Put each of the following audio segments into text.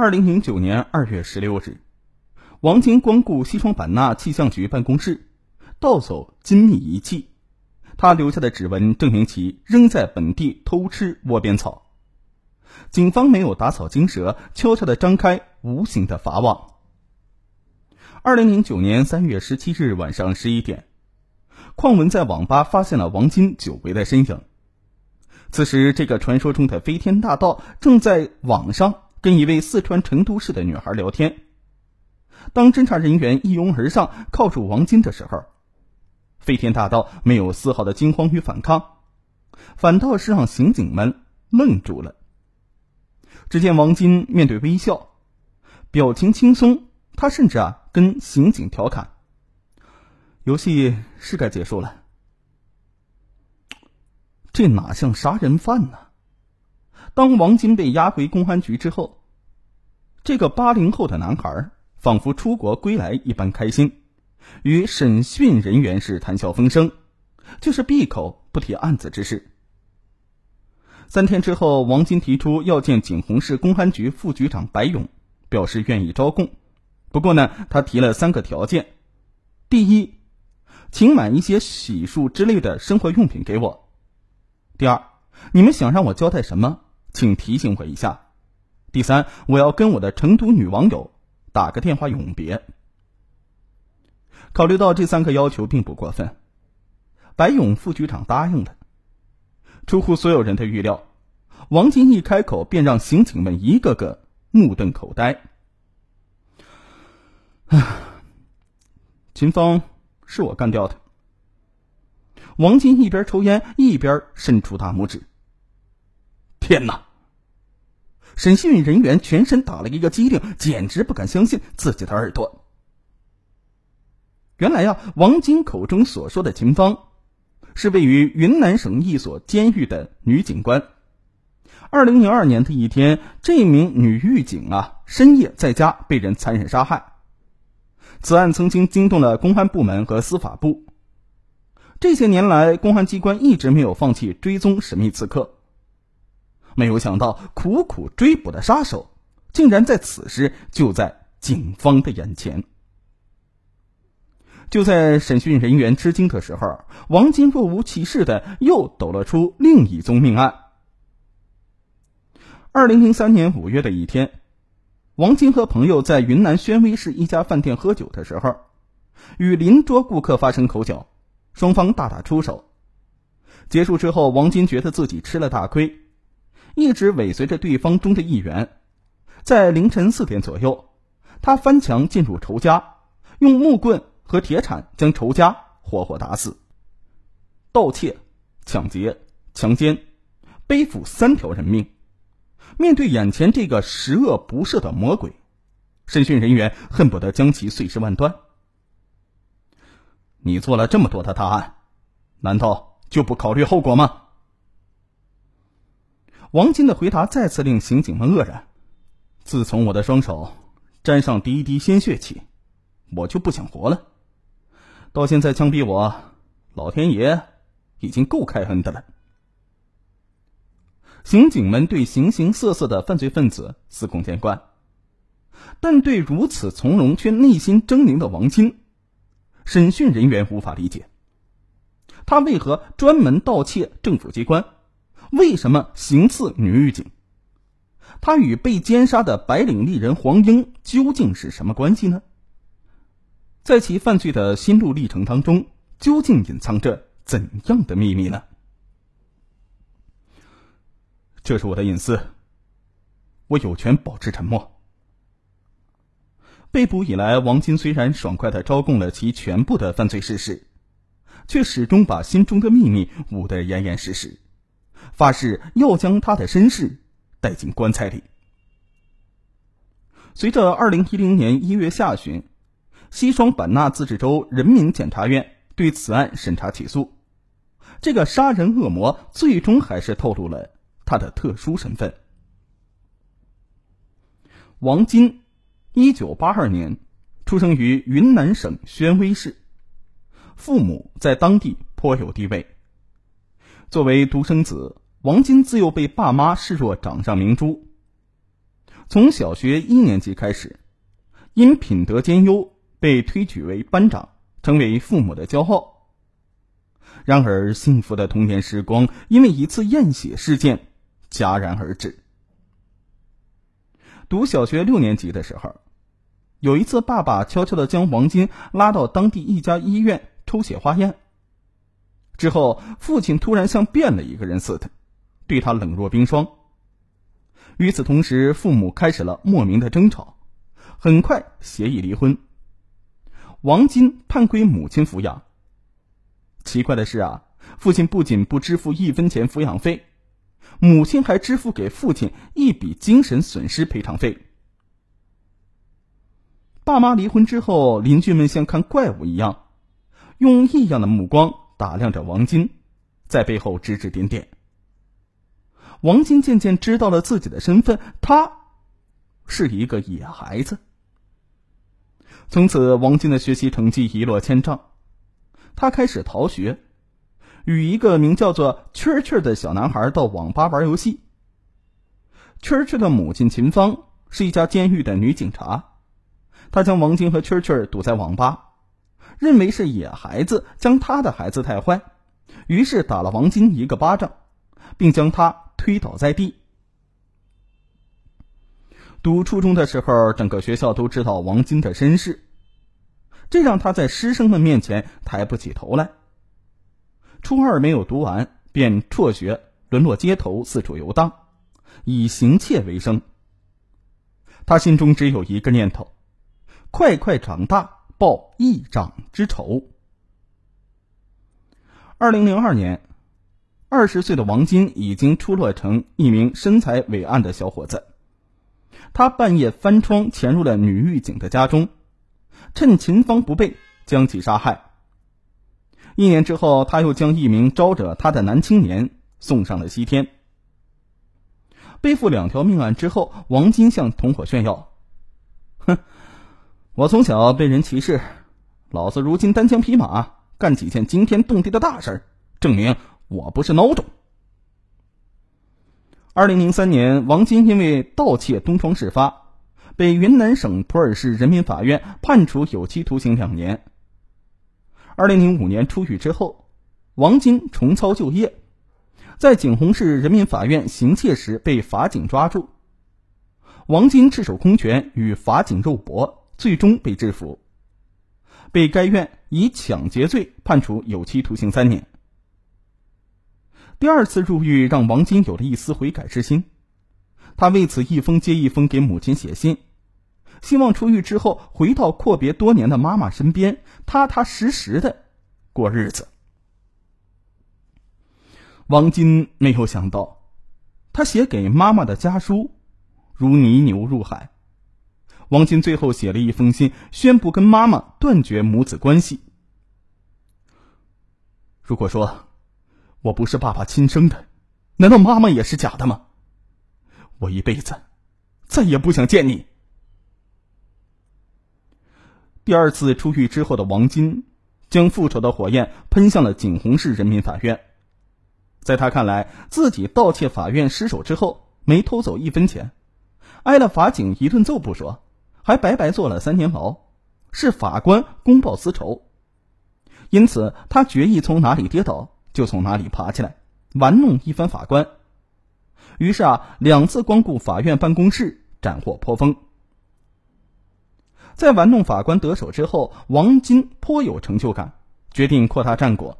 二零零九年二月十六日，王晶光顾西双版纳气象局办公室，盗走精密仪器。他留下的指纹证明其仍在本地偷吃窝边草。警方没有打草惊蛇，悄悄的张开无形的法网。二零零九年三月十七日晚上十一点，邝文在网吧发现了王金久违的身影。此时，这个传说中的飞天大盗正在网上跟一位四川成都市的女孩聊天。当侦查人员一拥而上铐住王金的时候，飞天大盗没有丝毫的惊慌与反抗，反倒是让刑警们愣住了。只见王金面对微笑，表情轻松，他甚至啊跟刑警调侃：“游戏是该结束了。”这哪像杀人犯呢？当王金被押回公安局之后，这个八零后的男孩仿佛出国归来一般开心，与审讯人员是谈笑风生，就是闭口不提案子之事。三天之后，王金提出要见景洪市公安局副局长白勇，表示愿意招供。不过呢，他提了三个条件：第一，请买一些洗漱之类的生活用品给我。第二，你们想让我交代什么，请提醒我一下。第三，我要跟我的成都女网友打个电话永别。考虑到这三个要求并不过分，白勇副局长答应了。出乎所有人的预料，王金一开口便让刑警们一个个目瞪口呆。啊，秦风是我干掉的。王金一边抽烟一边伸出大拇指。天哪！审讯人员全身打了一个激灵，简直不敢相信自己的耳朵。原来呀，王晶口中所说的秦芳，是位于云南省一所监狱的女警官。二零零二年的一天，这名女狱警啊，深夜在家被人残忍杀害。此案曾经惊动了公安部门和司法部。这些年来，公安机关一直没有放弃追踪神秘刺客。没有想到，苦苦追捕的杀手，竟然在此时就在警方的眼前。就在审讯人员吃惊的时候，王金若无其事的又抖了出另一宗命案。二零零三年五月的一天，王金和朋友在云南宣威市一家饭店喝酒的时候，与邻桌顾客发生口角。双方大打出手，结束之后，王金觉得自己吃了大亏，一直尾随着对方中的一员。在凌晨四点左右，他翻墙进入仇家，用木棍和铁铲将仇家活活打死。盗窃、抢劫、强奸，背负三条人命。面对眼前这个十恶不赦的魔鬼，审讯人员恨不得将其碎尸万段。你做了这么多的大案，难道就不考虑后果吗？王金的回答再次令刑警们愕然。自从我的双手沾上第一滴鲜血起，我就不想活了。到现在枪毙我，老天爷已经够开恩的了。刑警们对形形色色的犯罪分子司空见惯，但对如此从容却内心狰狞的王金。审讯人员无法理解，他为何专门盗窃政府机关？为什么行刺女狱警？他与被奸杀的白领丽人黄英究竟是什么关系呢？在其犯罪的心路历程当中，究竟隐藏着怎样的秘密呢？这是我的隐私，我有权保持沉默。被捕以来，王金虽然爽快的招供了其全部的犯罪事实，却始终把心中的秘密捂得严严实实，发誓要将他的身世带进棺材里。随着二零一零年一月下旬，西双版纳自治州人民检察院对此案审查起诉，这个杀人恶魔最终还是透露了他的特殊身份——王金。一九八二年，出生于云南省宣威市，父母在当地颇有地位。作为独生子，王金自幼被爸妈视若掌上明珠。从小学一年级开始，因品德兼优被推举为班长，成为父母的骄傲。然而，幸福的童年时光因为一次验血事件戛然而止。读小学六年级的时候，有一次，爸爸悄悄的将王金拉到当地一家医院抽血化验。之后，父亲突然像变了一个人似的，对他冷若冰霜。与此同时，父母开始了莫名的争吵，很快协议离婚。王金判归母亲抚养。奇怪的是啊，父亲不仅不支付一分钱抚养费。母亲还支付给父亲一笔精神损失赔偿费。爸妈离婚之后，邻居们像看怪物一样，用异样的目光打量着王金，在背后指指点点。王金渐渐知道了自己的身份，他是一个野孩子。从此，王金的学习成绩一落千丈，他开始逃学。与一个名叫做蛐蛐的小男孩到网吧玩游戏。蛐蛐的母亲秦芳是一家监狱的女警察，她将王晶和蛐蛐堵在网吧，认为是野孩子将他的孩子带坏，于是打了王晶一个巴掌，并将他推倒在地。读初中的时候，整个学校都知道王晶的身世，这让他在师生们面前抬不起头来。初二没有读完，便辍学，沦落街头，四处游荡，以行窃为生。他心中只有一个念头：快快长大，报一长之仇。二零零二年，二十岁的王金已经出落成一名身材伟岸的小伙子。他半夜翻窗潜入了女狱警的家中，趁秦芳不备，将其杀害。一年之后，他又将一名招惹他的男青年送上了西天。背负两条命案之后，王金向同伙炫耀：“哼，我从小被人歧视，老子如今单枪匹马干几件惊天动地的大事儿，证明我不是孬种。”二零零三年，王金因为盗窃东窗事发，被云南省普洱市人民法院判处有期徒刑两年。二零零五年出狱之后，王金重操旧业，在景洪市人民法院行窃时被法警抓住。王金赤手空拳与法警肉搏，最终被制服，被该院以抢劫罪判处有期徒刑三年。第二次入狱让王金有了一丝悔改之心，他为此一封接一封给母亲写信。希望出狱之后回到阔别多年的妈妈身边，踏踏实实的过日子。王金没有想到，他写给妈妈的家书如泥牛入海。王金最后写了一封信，宣布跟妈妈断绝母子关系。如果说我不是爸爸亲生的，难道妈妈也是假的吗？我一辈子再也不想见你。第二次出狱之后的王金，将复仇的火焰喷向了景洪市人民法院。在他看来，自己盗窃法院失手之后，没偷走一分钱，挨了法警一顿揍不说，还白白坐了三年牢，是法官公报私仇。因此，他决意从哪里跌倒就从哪里爬起来，玩弄一番法官。于是啊，两次光顾法院办公室，斩获颇丰。在玩弄法官得手之后，王金颇有成就感，决定扩大战果，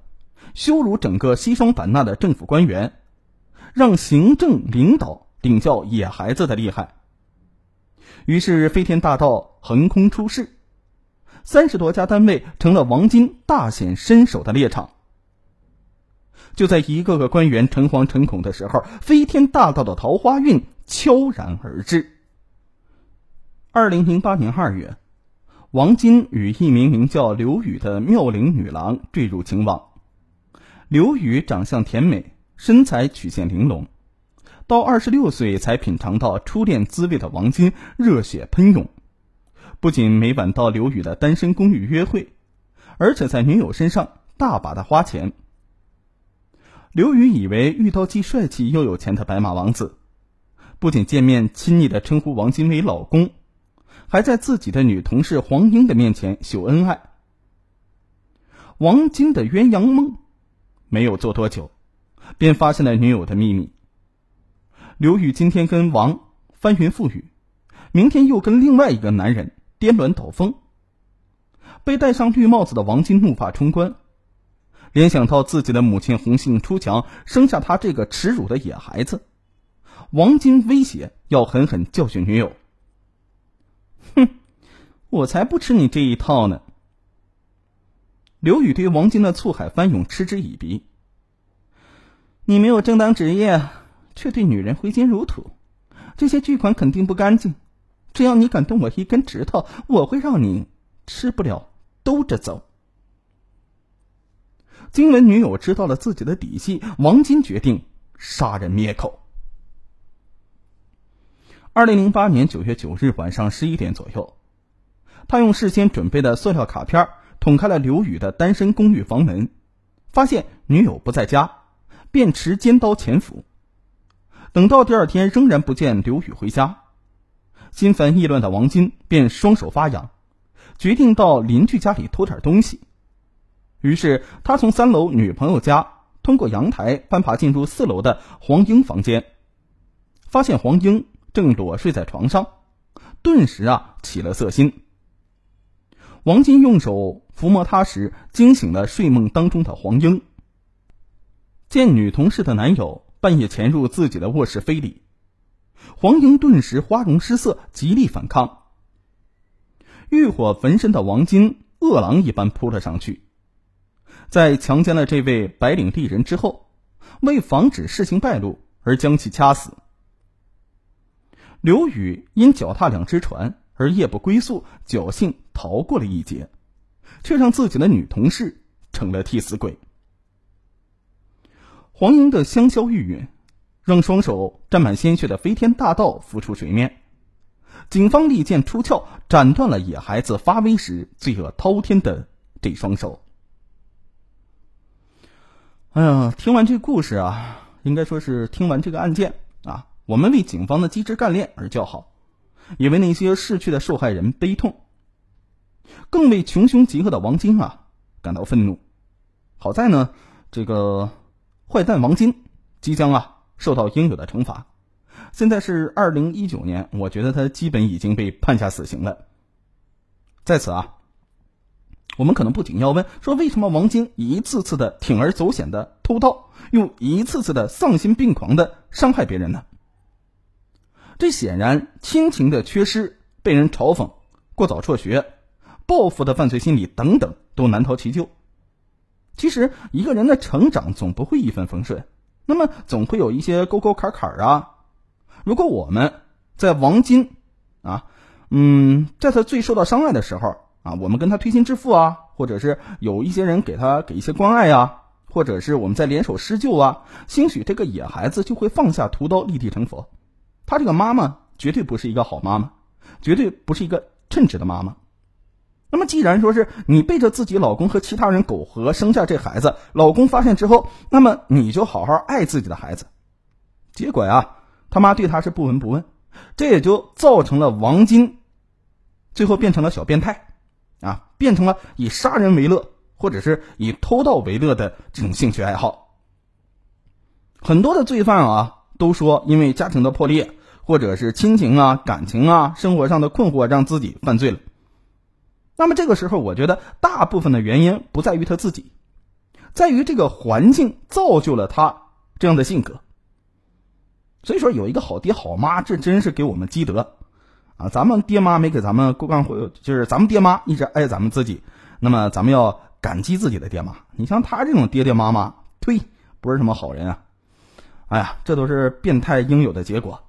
羞辱整个西双版纳的政府官员，让行政领导领教野孩子的厉害。于是飞天大盗横空出世，三十多家单位成了王金大显身手的猎场。就在一个个官员诚惶诚恐的时候，飞天大盗的桃花运悄然而至。二零零八年二月。王金与一名名叫刘宇的妙龄女郎坠入情网。刘宇长相甜美，身材曲线玲珑，到二十六岁才品尝到初恋滋味的王金热血喷涌，不仅每晚到刘宇的单身公寓约会，而且在女友身上大把的花钱。刘宇以为遇到既帅气又有钱的白马王子，不仅见面亲昵的称呼王金为老公，还在自己的女同事黄英的面前秀恩爱。王金的鸳鸯梦没有做多久，便发现了女友的秘密。刘宇今天跟王翻云覆雨，明天又跟另外一个男人颠鸾倒凤。被戴上绿帽子的王金怒发冲冠，联想到自己的母亲红杏出墙，生下他这个耻辱的野孩子，王金威胁要狠狠教训女友。哼，我才不吃你这一套呢！刘宇对王金的醋海翻涌嗤之以鼻。你没有正当职业，却对女人挥金如土，这些巨款肯定不干净。只要你敢动我一根指头，我会让你吃不了兜着走。惊闻女友知道了自己的底细，王金决定杀人灭口。二零零八年九月九日晚上十一点左右，他用事先准备的塑料卡片。捅开了刘宇的单身公寓房门，发现女友不在家，便持尖刀潜伏。等到第二天仍然不见刘宇回家，心烦意乱的王金便双手发痒，决定到邻居家里偷点东西。于是他从三楼女朋友家通过阳台攀爬进入四楼的黄英房间，发现黄英正裸睡在床上，顿时啊起了色心。王金用手抚摸她时，惊醒了睡梦当中的黄英。见女同事的男友半夜潜入自己的卧室非礼，黄英顿时花容失色，极力反抗。欲火焚身的王金饿狼一般扑了上去，在强奸了这位白领丽人之后，为防止事情败露而将其掐死。刘宇因脚踏两只船。而夜不归宿，侥幸逃过了一劫，却让自己的女同事成了替死鬼。黄英的香消玉殒，让双手沾满鲜血的飞天大盗浮出水面。警方利剑出鞘，斩断了野孩子发威时罪恶滔天的这双手。哎呀，听完这故事啊，应该说是听完这个案件啊，我们为警方的机智干练而叫好。也为那些逝去的受害人悲痛，更为穷凶极恶的王晶啊感到愤怒。好在呢，这个坏蛋王金即将啊受到应有的惩罚。现在是二零一九年，我觉得他基本已经被判下死刑了。在此啊，我们可能不仅要问说，为什么王晶一次次的铤而走险的偷盗，又一次次的丧心病狂的伤害别人呢？这显然亲情的缺失、被人嘲讽、过早辍学、报复的犯罪心理等等，都难逃其咎。其实一个人的成长总不会一帆风顺，那么总会有一些沟沟坎坎啊。如果我们在王金啊，嗯，在他最受到伤害的时候啊，我们跟他推心置腹啊，或者是有一些人给他给一些关爱啊，或者是我们在联手施救啊，兴许这个野孩子就会放下屠刀，立地成佛。他这个妈妈绝对不是一个好妈妈，绝对不是一个称职的妈妈。那么，既然说是你背着自己老公和其他人苟合生下这孩子，老公发现之后，那么你就好好爱自己的孩子。结果呀，他妈对他是不闻不问，这也就造成了王金最后变成了小变态，啊，变成了以杀人为乐，或者是以偷盗为乐的这种兴趣爱好。很多的罪犯啊。都说因为家庭的破裂，或者是亲情啊、感情啊、生活上的困惑，让自己犯罪了。那么这个时候，我觉得大部分的原因不在于他自己，在于这个环境造就了他这样的性格。所以说，有一个好爹好妈，这真是给我们积德啊！咱们爹妈没给咱们过干活，就是咱们爹妈一直爱咱们自己，那么咱们要感激自己的爹妈。你像他这种爹爹妈妈，呸，不是什么好人啊！哎呀，这都是变态应有的结果。